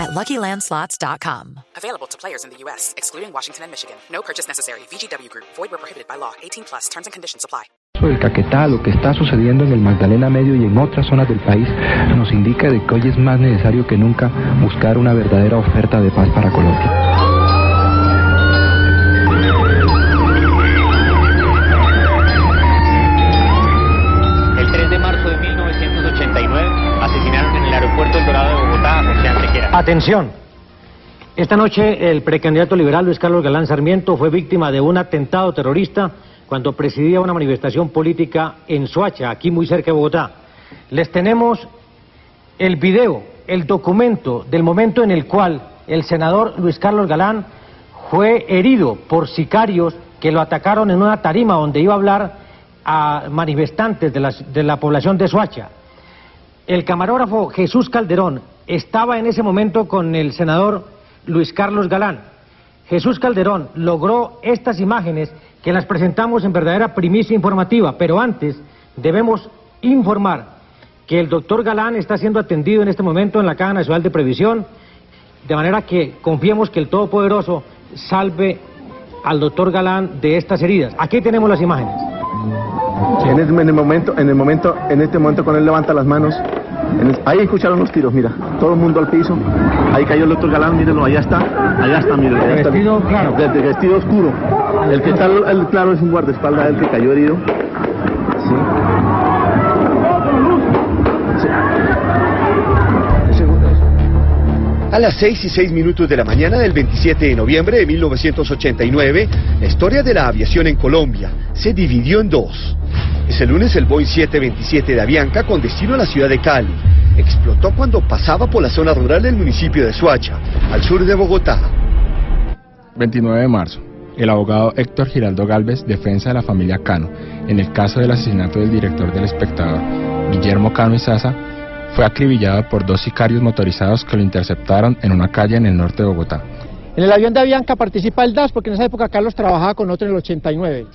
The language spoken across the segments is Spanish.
at LuckyLandSlots.com. Available to players in the U.S., excluding Washington and Michigan. No purchase necessary. VGW Group. Void where prohibited by law. 18 plus. Terms and conditions apply. El Caquetá, lo que está sucediendo en el Magdalena Medio y en otras zonas del país, nos indica de que hoy es más necesario que nunca buscar una verdadera oferta de paz para Colombia. El 3 de marzo de 1989 asesinaron en el aeropuerto El Dorado de Bogotá a José Antequera. Atención. Esta noche el precandidato liberal Luis Carlos Galán Sarmiento fue víctima de un atentado terrorista cuando presidía una manifestación política en Soacha, aquí muy cerca de Bogotá. Les tenemos el video, el documento del momento en el cual el senador Luis Carlos Galán fue herido por sicarios que lo atacaron en una tarima donde iba a hablar a manifestantes de la, de la población de Soacha. El camarógrafo Jesús Calderón estaba en ese momento con el senador Luis Carlos Galán. Jesús Calderón logró estas imágenes que las presentamos en verdadera primicia informativa, pero antes debemos informar que el doctor Galán está siendo atendido en este momento en la Caja Nacional de Previsión, de manera que confiemos que el Todopoderoso salve al doctor Galán de estas heridas. Aquí tenemos las imágenes. En, el, el momento, en el momento, en este momento cuando él levanta las manos, ahí escucharon los tiros, mira, todo el mundo al piso, ahí cayó el doctor Galán, mírenlo, allá está, allá está, miren, allá está. vestido claro. De, de vestido oscuro. El que está, el claro es un guardaespaldas, el que cayó herido. Sí. A las 6 y 6 minutos de la mañana del 27 de noviembre de 1989, la historia de la aviación en Colombia se dividió en dos. Ese lunes el Boeing 727 de Avianca con destino a la ciudad de Cali explotó cuando pasaba por la zona rural del municipio de Suacha, al sur de Bogotá. 29 de marzo. El abogado Héctor Giraldo Galvez, defensa de la familia Cano, en el caso del asesinato del director del espectador, Guillermo Cano Izaza, fue acribillado por dos sicarios motorizados que lo interceptaron en una calle en el norte de Bogotá. En el avión de Avianca participa el DAS porque en esa época Carlos trabajaba con otro en el 89.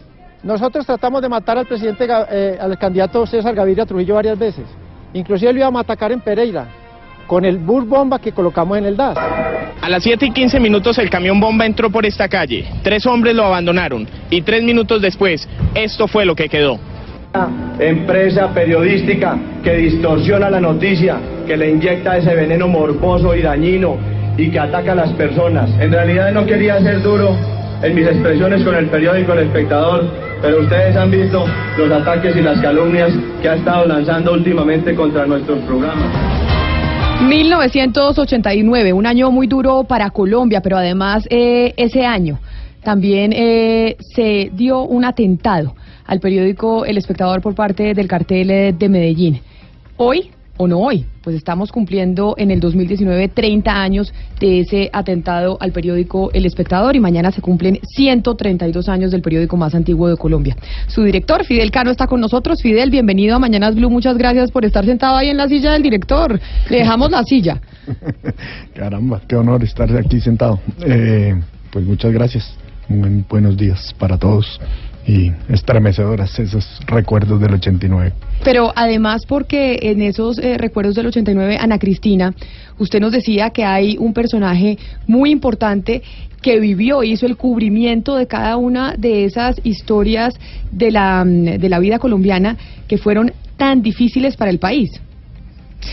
Nosotros tratamos de matar al presidente, eh, al candidato César Gaviria Trujillo varias veces. Inclusive lo íbamos a atacar en Pereira con el bus bomba que colocamos en el DAS. A las 7 y 15 minutos el camión bomba entró por esta calle. Tres hombres lo abandonaron y tres minutos después esto fue lo que quedó. empresa periodística que distorsiona la noticia, que le inyecta ese veneno morboso y dañino y que ataca a las personas. En realidad no quería ser duro en mis expresiones con el periódico El Espectador, pero ustedes han visto los ataques y las calumnias que ha estado lanzando últimamente contra nuestros programas. 1989, un año muy duro para Colombia, pero además eh, ese año también eh, se dio un atentado al periódico El Espectador por parte del cartel eh, de Medellín. Hoy, o no hoy, pues estamos cumpliendo en el 2019 30 años de ese atentado al periódico El Espectador y mañana se cumplen 132 años del periódico más antiguo de Colombia. Su director, Fidel Cano, está con nosotros. Fidel, bienvenido a Mañanas Blue. Muchas gracias por estar sentado ahí en la silla del director. Le dejamos la silla. Caramba, qué honor estar aquí sentado. Eh, pues muchas gracias. Muy buenos días para todos y estremecedoras esos recuerdos del 89. Pero además porque en esos eh, recuerdos del 89, Ana Cristina, usted nos decía que hay un personaje muy importante que vivió, hizo el cubrimiento de cada una de esas historias de la, mm, de la vida colombiana que fueron tan difíciles para el país.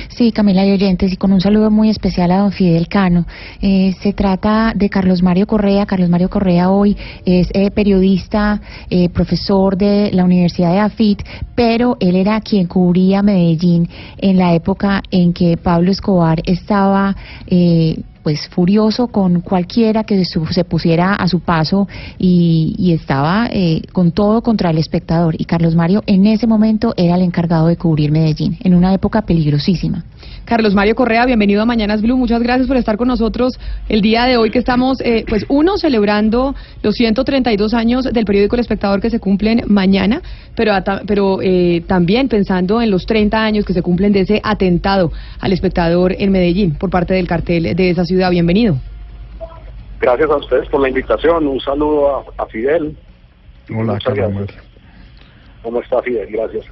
Sí, Camila y oyentes, y con un saludo muy especial a don Fidel Cano. Eh, se trata de Carlos Mario Correa. Carlos Mario Correa hoy es eh, periodista, eh, profesor de la Universidad de AFIT, pero él era quien cubría Medellín en la época en que Pablo Escobar estaba... Pues furioso con cualquiera que se pusiera a su paso y, y estaba eh, con todo contra el espectador. Y Carlos Mario en ese momento era el encargado de cubrir Medellín, en una época peligrosísima. Carlos Mario Correa, bienvenido a Mañanas Blue. Muchas gracias por estar con nosotros el día de hoy que estamos, eh, pues uno, celebrando los 132 años del periódico El Espectador que se cumplen mañana, pero, pero eh, también pensando en los 30 años que se cumplen de ese atentado al espectador en Medellín por parte del cartel de esa ciudad. Bienvenido. Gracias a ustedes por la invitación. Un saludo a, Fidel. Hola, Carlos. ¿Cómo está Fidel? Gracias.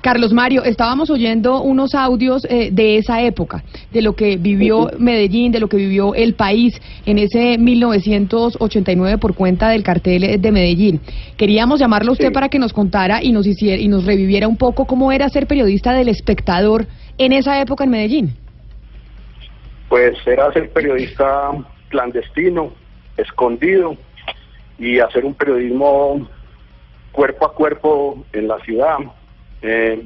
Carlos Mario, estábamos oyendo unos audios eh, de esa época, de lo que vivió Medellín, de lo que vivió el país en ese 1989 por cuenta del cartel de Medellín. Queríamos llamarlo a usted para que nos contara y nos hiciera y nos reviviera un poco cómo era ser periodista del espectador en esa época en Medellín. Pues era ser periodista clandestino, escondido y hacer un periodismo cuerpo a cuerpo en la ciudad eh,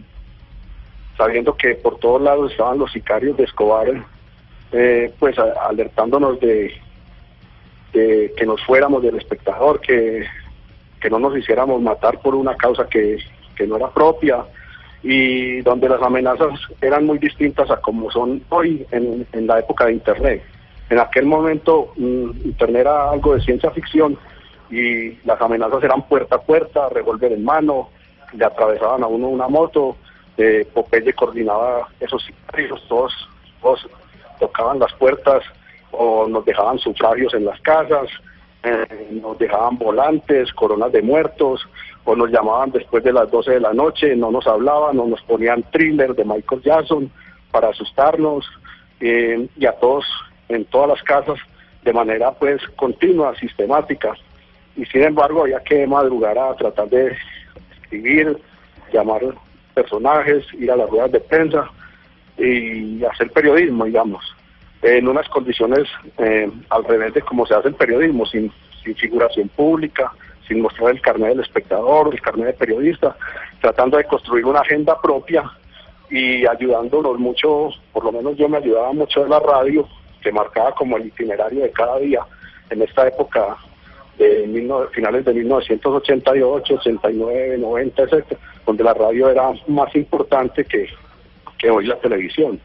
sabiendo que por todos lados estaban los sicarios de Escobar, eh, pues alertándonos de, que nos fuéramos del espectador, que, que no nos hiciéramos matar por una causa que, que no era propia y donde las amenazas eran muy distintas a como son hoy en, en la época de Internet. En aquel momento mm, Internet era algo de ciencia ficción y las amenazas eran puerta a puerta, revólver en mano, le atravesaban a uno una moto, eh, Popeye coordinaba esos sicarios, todos, todos tocaban las puertas o nos dejaban sufragios en las casas, eh, nos dejaban volantes, coronas de muertos, o nos llamaban después de las 12 de la noche, no nos hablaban, o nos ponían thriller de Michael Jackson para asustarnos, eh, y a todos, en todas las casas, de manera pues continua, sistemática. Y sin embargo había que madrugar a tratar de escribir, llamar personajes, ir a las ruedas de prensa y hacer periodismo, digamos, en unas condiciones eh, al revés de cómo se hace el periodismo, sin, sin figuración pública, sin mostrar el carnet del espectador, el carnet de periodista, tratando de construir una agenda propia y ayudándonos mucho, por lo menos yo me ayudaba mucho de la radio, que marcaba como el itinerario de cada día en esta época de finales de 1988, 89, 90, etcétera, donde la radio era más importante que, que hoy la televisión.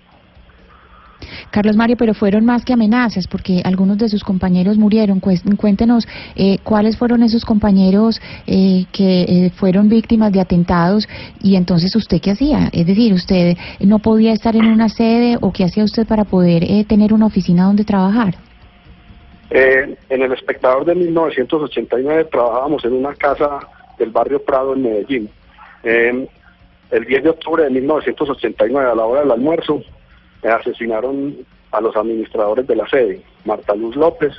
Carlos Mario, pero fueron más que amenazas, porque algunos de sus compañeros murieron. Cuéntenos eh, cuáles fueron esos compañeros eh, que eh, fueron víctimas de atentados y entonces usted qué hacía. Es decir, usted no podía estar en una sede o qué hacía usted para poder tener una oficina donde trabajar. Eh, en el espectador de 1989 trabajábamos en una casa del barrio Prado en Medellín. Eh, el 10 de octubre de 1989, a la hora del almuerzo, asesinaron a los administradores de la sede, Marta Luz López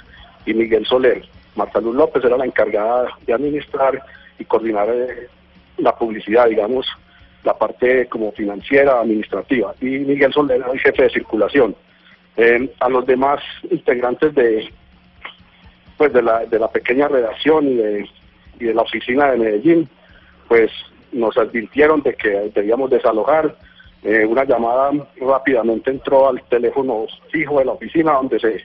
y Miguel Soler. Marta Luz López era la encargada de administrar y coordinar eh, la publicidad, digamos, la parte como financiera, administrativa, y Miguel Soler era el jefe de circulación. a los demás integrantes de, pues de la pequeña redacción y de, y de la oficina de Medellín, pues nos advirtieron de que debíamos desalojar. Eh, una llamada rápidamente entró al teléfono fijo de la oficina donde se,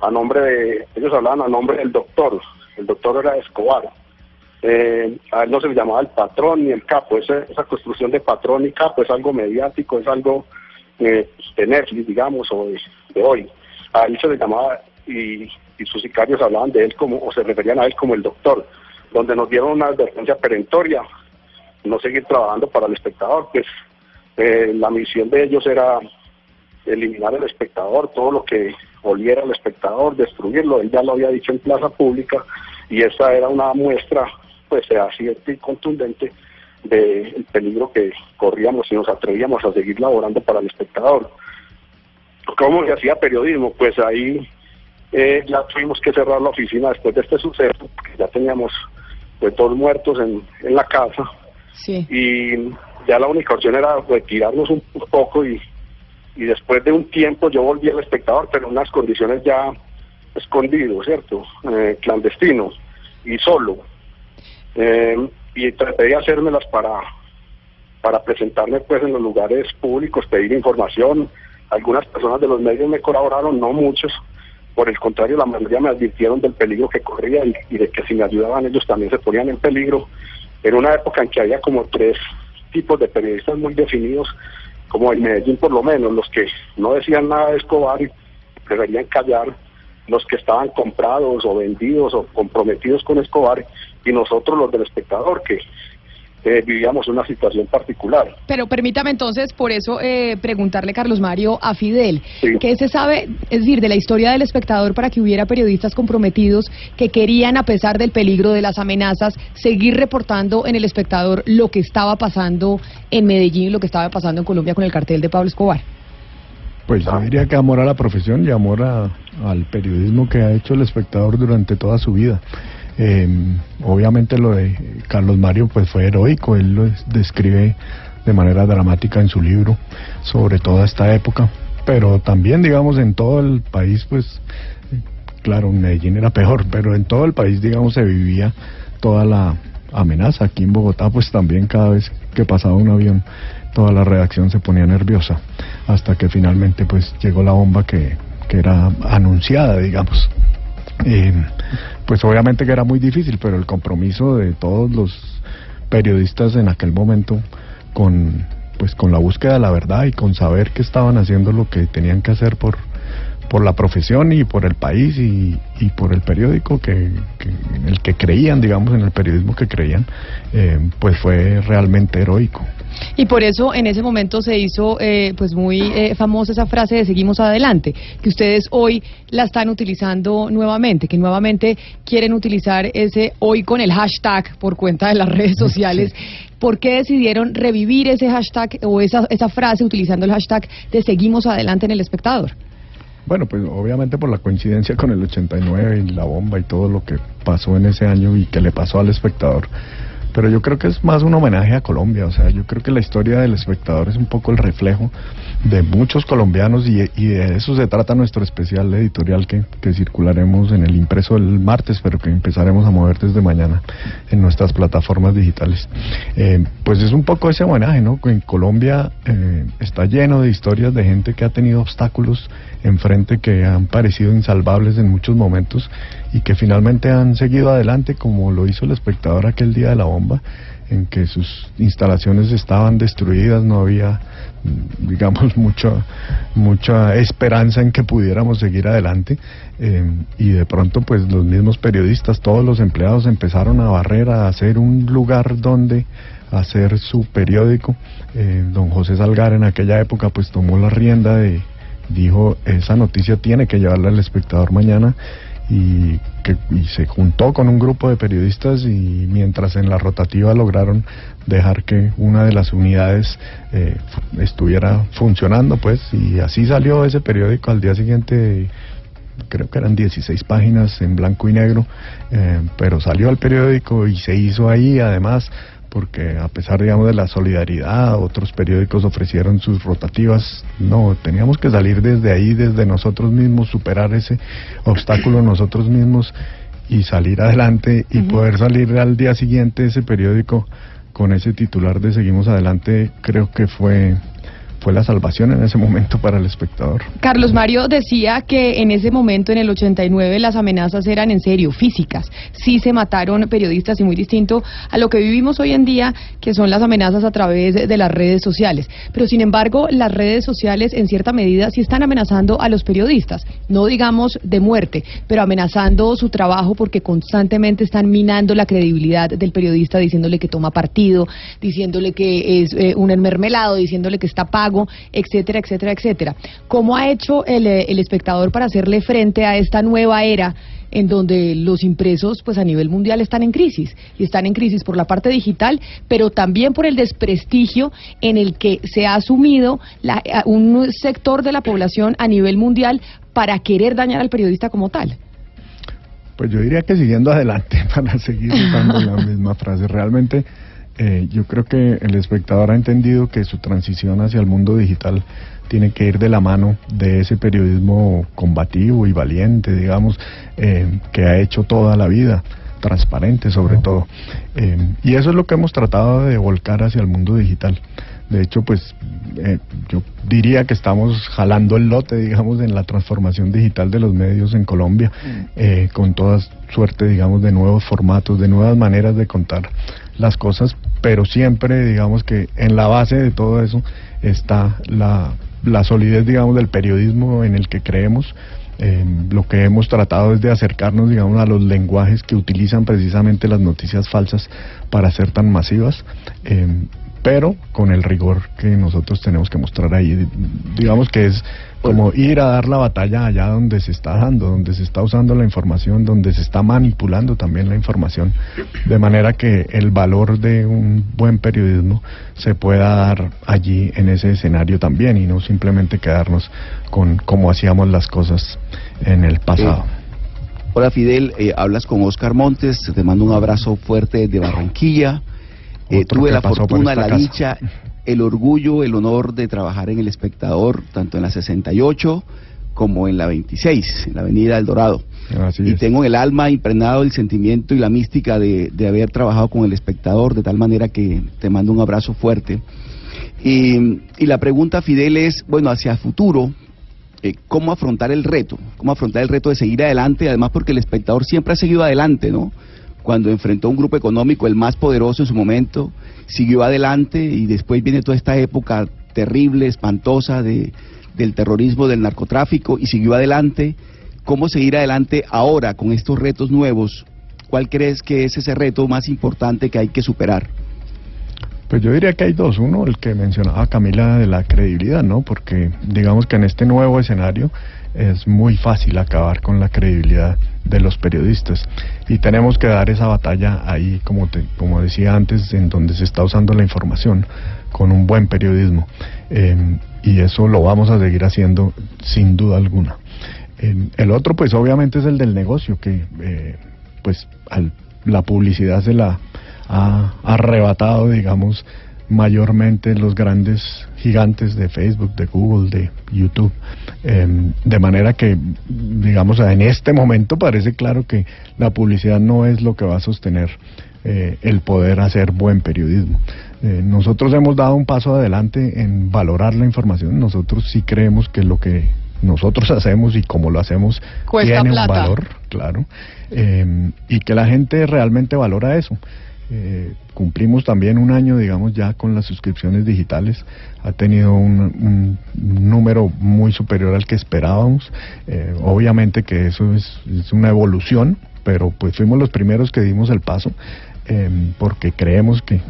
a nombre de, ellos hablaban a nombre del doctor, el doctor era Escobar. Eh, a él no se le llamaba el patrón ni el capo, esa, esa construcción de patrón y capo es algo mediático, es algo eh, de Netflix, digamos, o de, de hoy. A él se le llamaba y y sus sicarios hablaban de él como, o se referían a él como el doctor, donde nos dieron una advertencia perentoria, no seguir trabajando para el espectador, pues eh, la misión de ellos era eliminar el espectador, todo lo que oliera al espectador, destruirlo, él ya lo había dicho en plaza pública, y esa era una muestra, pues así y contundente del peligro que corríamos y nos atrevíamos a seguir laborando para el espectador. ¿Cómo se hacía periodismo? Pues ahí eh, ya tuvimos que cerrar la oficina después de este suceso, porque ya teníamos pues dos muertos en, en la casa. Y ya la única opción era retirarnos un poco y, y después de un tiempo yo volví al espectador, pero en unas condiciones ya escondido, ¿cierto? Eh, clandestino y solo. Eh, y traté de hacérmelas para, para presentarme pues en los lugares públicos, pedir información. Algunas personas de los medios me colaboraron, no muchos, por el contrario, la mayoría me advirtieron del peligro que corría y, de que si me ayudaban ellos también se ponían en peligro. Era una época en que había como tres tipos de periodistas muy definidos, como en Medellín por lo menos, los que no decían nada de Escobar y preferían callar, los que estaban comprados o vendidos o comprometidos con Escobar y nosotros los del espectador, que eh, vivíamos una situación particular. Pero permítame entonces, por eso, eh, preguntarle, Carlos Mario, a Fidel, ¿qué se sabe, es decir, de la historia del espectador para que hubiera periodistas comprometidos que querían, a pesar del peligro de las amenazas, seguir reportando en el espectador lo que estaba pasando en Medellín, lo que estaba pasando en Colombia con el cartel de Pablo Escobar? Pues yo diría que amor a la profesión y amor a- al periodismo que ha hecho el espectador durante toda su vida. Eh, obviamente lo de Carlos Mario pues fue heroico, él lo des- describe de manera dramática en su libro sobre toda esta época, pero también digamos en todo el país pues claro, Medellín era peor, pero en todo el país digamos se vivía toda la amenaza. Aquí en Bogotá pues también cada vez que pasaba un avión toda la redacción se ponía nerviosa hasta que finalmente pues llegó la bomba que, que era anunciada digamos. Pues obviamente que era muy difícil, pero el compromiso de todos los periodistas en aquel momento con pues con la búsqueda de la verdad y con saber que estaban haciendo lo que tenían que hacer por por la profesión y por el país y, y por el periódico que, que- en el que creían, digamos, en el periodismo que creían, eh, pues fue realmente heroico. Y por eso en ese momento se hizo eh, pues muy eh, famosa esa frase de seguimos adelante, que ustedes hoy la están utilizando nuevamente, que nuevamente quieren utilizar ese hoy con el hashtag por cuenta de las redes sociales. ¿Por qué decidieron revivir ese hashtag o esa, esa frase utilizando el hashtag de seguimos adelante en el espectador? Bueno, pues obviamente por la coincidencia con el 89 y la bomba y todo lo que pasó en ese año y que le pasó al espectador. Pero yo creo que es más un homenaje a Colombia, o sea, yo creo que la historia del espectador es un poco el reflejo de muchos colombianos y, de eso se trata nuestro especial editorial que, que circularemos en el impreso el martes, pero que empezaremos a mover desde mañana en nuestras plataformas digitales. Eh, pues es un poco ese homenaje, ¿no? En Colombia eh, está lleno de historias de gente que ha tenido obstáculos enfrente que han parecido insalvables en muchos momentos y que finalmente han seguido adelante como lo hizo el espectador aquel día de la bomba en que sus instalaciones estaban destruidas, no había mm, digamos mucha mucha esperanza en que pudiéramos seguir adelante eh, y de pronto pues los mismos periodistas, todos los empleados empezaron a barrer, a hacer un lugar donde hacer su periódico. Eh, don José Salgar en aquella época pues tomó la rienda de, dijo esa noticia tiene que llevarla al espectador mañana y, que, y se juntó con un grupo de periodistas y mientras en la rotativa lograron dejar que una de las unidades eh, estuviera funcionando pues y así salió ese periódico. Al día siguiente creo que eran 16 páginas en blanco y negro, eh, pero salió al periódico y se hizo ahí. Además porque a pesar digamos de la solidaridad otros periódicos ofrecieron sus rotativas. No teníamos que salir desde ahí desde nosotros mismos superar ese obstáculo nosotros mismos y salir adelante y poder salir al día siguiente ese periódico con ese titular de seguimos adelante creo que fue fue la salvación en ese momento para el espectador Carlos Mario decía que en ese momento, en el 89, las amenazas eran en serio, físicas. Sí se mataron periodistas y muy distinto a lo que vivimos hoy en día, que son las amenazas a través de, las redes sociales. Pero sin embargo, las redes sociales en cierta medida sí están amenazando a los periodistas. No digamos de muerte, pero amenazando su trabajo porque constantemente están minando la credibilidad del periodista, diciéndole que toma partido, diciéndole que es eh, un enmermelado, diciéndole que está pago, etcétera, etcétera, etcétera. ¿Cómo ha hecho el, eh, el espectador para hacerle frente a esta nueva era en donde los impresos pues a nivel mundial están en crisis y están en crisis por la parte digital, pero también por el desprestigio en el que se ha asumido la- a- un sector de la población a nivel mundial para querer dañar al periodista como tal? Pues yo diría que siguiendo adelante para seguir usando la misma frase. Realmente eh, yo creo que el espectador ha entendido que su transición hacia el mundo digital tiene que ir de la mano de ese periodismo combativo y valiente, digamos, eh, que ha hecho toda la vida, transparente sobre todo. Eh, y eso es lo que hemos tratado de volcar hacia el mundo digital. De hecho, pues eh, yo diría que estamos jalando el lote, digamos, en la transformación digital de los medios en Colombia, eh, con toda suerte, digamos, de nuevos formatos, de nuevas maneras de contar las cosas, pero siempre, digamos, que en la base de todo eso está la, la solidez, digamos, del periodismo en el que creemos. Eh, lo que hemos tratado es de acercarnos, digamos, a los lenguajes que utilizan precisamente las noticias falsas para ser tan masivas. Eh, pero con el rigor que nosotros tenemos que mostrar ahí. Digamos que es como ir a dar la batalla allá donde se está dando, donde se está usando la información, donde se está manipulando también la información, de manera que el valor de un buen periodismo se pueda dar allí en ese escenario también y no simplemente quedarnos con cómo hacíamos las cosas en el pasado. Hola Fidel, eh, hablas con Oscar Montes, te mando un abrazo fuerte de Barranquilla. Eh, tuve la fortuna, la dicha, el orgullo, el honor de trabajar en El Espectador, tanto en la 68 como en la 26, en la Avenida El Dorado. y tengo en el alma impregnado el sentimiento y la mística de, de, haber trabajado con El Espectador, de tal manera que te mando un abrazo fuerte. Y, y la pregunta, Fidel, es, bueno, hacia el futuro, eh, cómo afrontar el reto, cómo afrontar el reto de seguir adelante, además porque el espectador siempre ha seguido adelante, ¿no? Cuando enfrentó un grupo económico, el más poderoso en su momento, siguió adelante y después viene toda esta época terrible, espantosa de, del terrorismo, del narcotráfico y siguió adelante. ¿Cómo seguir adelante ahora con estos retos nuevos? ¿Cuál crees que es ese reto más importante que hay que superar? Pues yo diría que hay dos. Uno, el que mencionaba Camila de la credibilidad, ¿no? Porque digamos que en este nuevo escenario es muy fácil acabar con la credibilidad de los periodistas. Y tenemos que dar esa batalla ahí como te, como decía antes en donde se está usando la información con un buen periodismo. Em, y eso lo vamos a seguir haciendo sin duda alguna. Em, el otro pues obviamente es el del negocio que eh, pues al, la publicidad se la ha arrebatado digamos mayormente los grandes gigantes de Facebook, de Google, de YouTube. Em, de manera que, digamos, en este momento parece claro que la publicidad no es lo que va a sostener eh, el poder hacer buen periodismo. Eh, nosotros hemos dado un paso adelante en valorar la información. Nosotros sí creemos que lo que nosotros hacemos y como lo hacemos tiene un valor, claro, em, y que la gente realmente valora eso. Eh, cumplimos también un año, digamos, ya con las suscripciones digitales. Ha tenido un, número muy superior al que esperábamos. Eh, obviamente que eso es, una evolución, pero pues fuimos los primeros que dimos el paso. Em, porque creemos que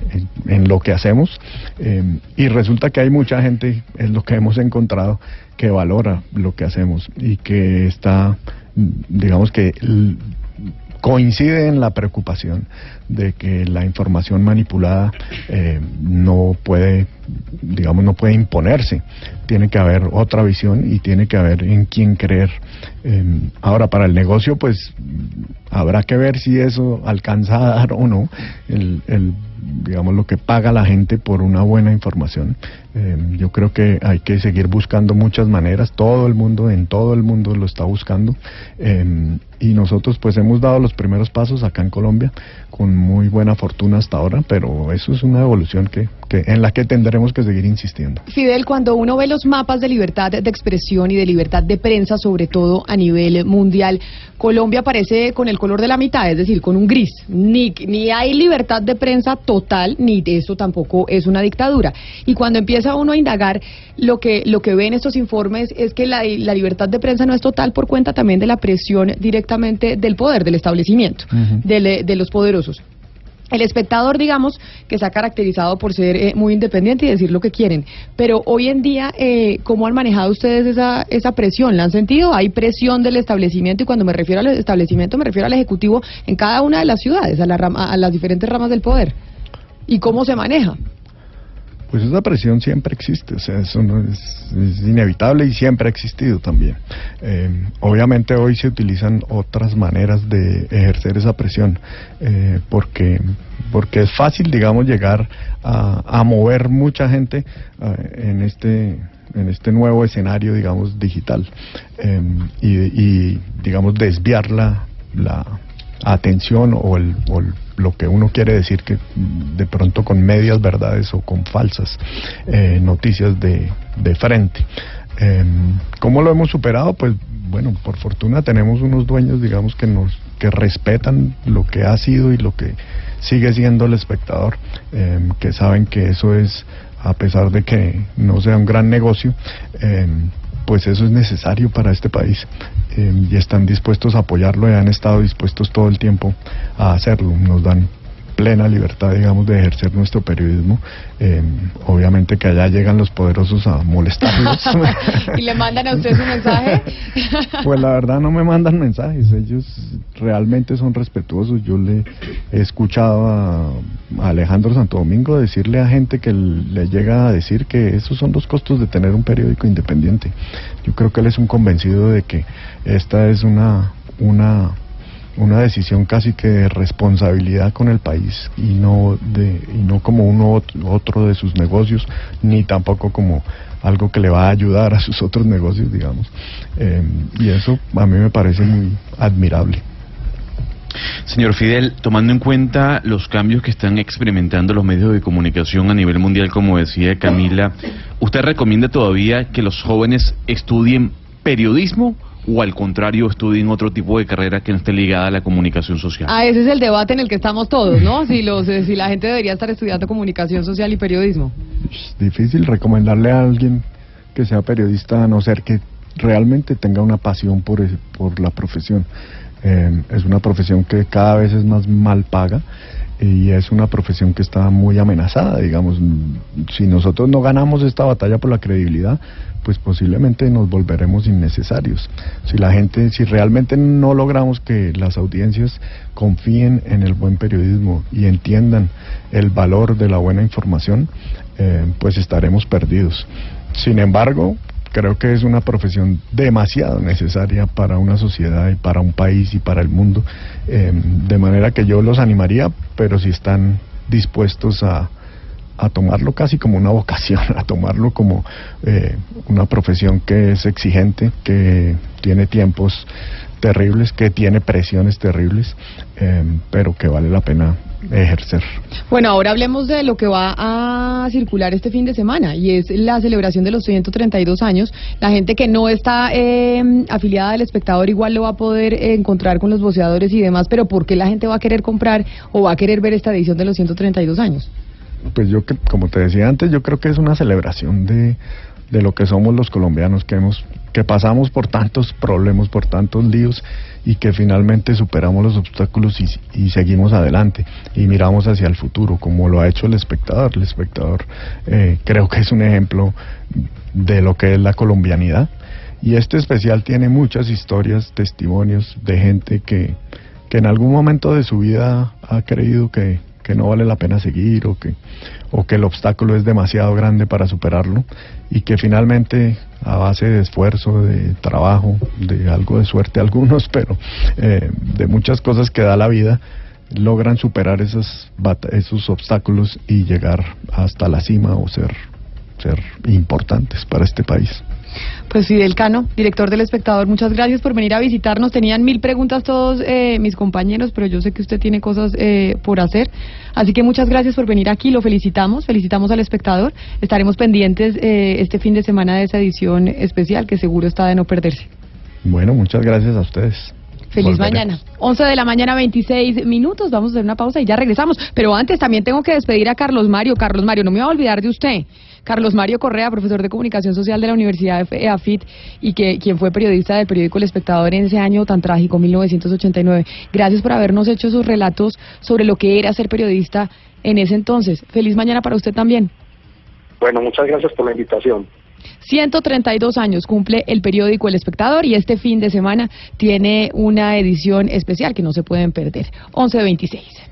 en, lo que hacemos em, y resulta que hay mucha gente, es lo que hemos encontrado, que valora lo que hacemos y que está, digamos que coincide en la preocupación de que la información manipulada eh, no puede, digamos, no puede imponerse. Tiene que haber otra visión y tiene que haber en quién creer. Em, ahora, para el negocio, pues habrá que ver si eso alcanza a dar o no el, el digamos, lo que paga la gente por una buena información. Em, yo creo que hay que seguir buscando muchas maneras, todo el mundo, en todo el mundo lo está buscando. Em, y nosotros pues hemos dado los primeros pasos acá en Colombia con muy buena fortuna hasta ahora, pero eso es una evolución que, en la que tendremos que seguir insistiendo. Fidel, cuando uno ve los mapas de libertad de expresión y de libertad de prensa, sobre todo a nivel mundial, Colombia aparece con el color de la mitad, es decir, con un gris. Ni, ni hay libertad de prensa total, ni eso tampoco es una dictadura. Y cuando empieza uno a indagar, lo que, lo que ve en estos informes es que la, la libertad de prensa no es total por cuenta también de la presión directamente del poder, del establecimiento, de, de los poderosos. El espectador, digamos, que se ha caracterizado por ser eh, muy independiente y decir lo que quieren. Pero hoy en día, eh, ¿cómo han manejado ustedes esa, esa presión? ¿La han sentido? ¿Hay presión del establecimiento? Y cuando me refiero al establecimiento, me refiero al Ejecutivo en cada una de las ciudades, a, la a las diferentes ramas del poder. ¿Y cómo se maneja? Pues esa presión siempre existe, o sea, eso no es, inevitable y siempre ha existido también. Eh, obviamente hoy se utilizan otras maneras de ejercer esa presión, eh, porque, porque es fácil, digamos, llegar a, mover mucha gente eh, en este en este nuevo escenario, digamos, digital y, y, digamos, desviar la, la atención o el, o el lo que uno quiere decir que de pronto con medias verdades o con falsas eh, noticias de, de frente. Eh, ¿Cómo lo hemos superado? Pues bueno, por fortuna tenemos unos dueños, digamos, que nos que respetan lo que ha sido y lo que sigue siendo el espectador, em, que saben que eso es, a pesar de que no sea un gran negocio, pues eso es necesario para este país eh, y están dispuestos a apoyarlo y han estado dispuestos todo el tiempo a hacerlo. Nos dan plena libertad, digamos, de ejercer nuestro periodismo. Eh, obviamente que allá llegan los poderosos a molestarlos. ¿Y le mandan a usted su mensaje? pues la verdad no me mandan mensajes, ellos realmente son respetuosos. Yo le he escuchado a, Alejandro Santo Domingo decirle a gente que le llega a decir que esos son los costos de tener un periódico independiente. Yo creo que él es un convencido de que esta es una una una decisión casi que de responsabilidad con el país y no de y no como uno otro de sus negocios ni tampoco como algo que le va a ayudar a sus otros negocios digamos eh, y eso a mí me parece muy admirable Señor Fidel, tomando en cuenta los cambios que están experimentando los medios de comunicación a nivel mundial, como decía Camila, ¿usted recomienda todavía que los jóvenes estudien periodismo o al contrario estudien otro tipo de carrera que no esté ligada a la comunicación social? Ah, ese es el debate en el que estamos todos, ¿no? Si, los, eh, si la gente debería estar estudiando comunicación social y periodismo. Es difícil recomendarle a alguien que sea periodista a no ser que realmente tenga una pasión por, por la profesión. Eh, es una profesión que cada vez es más mal paga y es una profesión que está muy amenazada, digamos. Si nosotros no ganamos esta batalla por la credibilidad, pues posiblemente nos volveremos innecesarios. Si la gente, si realmente no logramos que las audiencias confíen en el buen periodismo y entiendan el valor de la buena información, eh, pues estaremos perdidos. Sin embargo, creo que es una profesión demasiado necesaria para una sociedad y para un país y para el mundo, eh, de manera que yo los animaría, pero si están dispuestos a, a tomarlo casi como una vocación, a tomarlo como eh, una profesión que es exigente, que tiene tiempos terribles, que tiene presiones terribles, eh, pero que vale la pena ejercer. Bueno, ahora hablemos de lo que va a circular este fin de semana y es la celebración de los 132 años. La gente que no está eh, afiliada al espectador igual lo va a poder encontrar con los voceadores y demás, pero ¿por qué la gente va a querer comprar o va a querer ver esta edición de los 132 años? Pues yo, como te decía antes, yo creo que es una celebración de, de lo que somos los colombianos, que hemos que pasamos por tantos problemas, por tantos líos y que finalmente superamos los obstáculos y, seguimos adelante y miramos hacia el futuro, como lo ha hecho el espectador. El espectador eh, creo que es un ejemplo de lo que es la colombianidad. Y este especial tiene muchas historias, testimonios de gente que, que en algún momento de su vida ha creído que, que no vale la pena seguir o que, o que el obstáculo es demasiado grande para superarlo y que finalmente a base de esfuerzo, de trabajo, de algo de suerte algunos, pero eh, de muchas cosas que da la vida, logran superar esos, esos obstáculos y llegar hasta la cima o ser, ser importantes para este país. Pues Fidel Cano, director del Espectador, muchas gracias por venir a visitarnos. Tenían mil preguntas todos eh, mis compañeros, pero yo sé que usted tiene cosas eh, por hacer. Así que muchas gracias por venir aquí, lo felicitamos, felicitamos al Espectador. Estaremos pendientes eh, este fin de semana de esa edición especial que seguro está de no perderse. Bueno, muchas gracias a ustedes. Feliz mañana. 11 de la mañana, 26 minutos. Vamos a hacer una pausa y ya regresamos. Pero antes también tengo que despedir a Carlos Mario. Carlos Mario, no me voy a olvidar de usted. Carlos Mario Correa, profesor de comunicación social de la Universidad de EAFIT y que quien fue periodista del periódico El Espectador en ese año tan trágico, 1989. Gracias por habernos hecho esos relatos sobre lo que era ser periodista en ese entonces. Feliz mañana para usted también. Bueno, muchas gracias por la invitación. 132 años cumple el periódico El Espectador y este fin de semana tiene una edición especial que no se pueden perder. 11.26.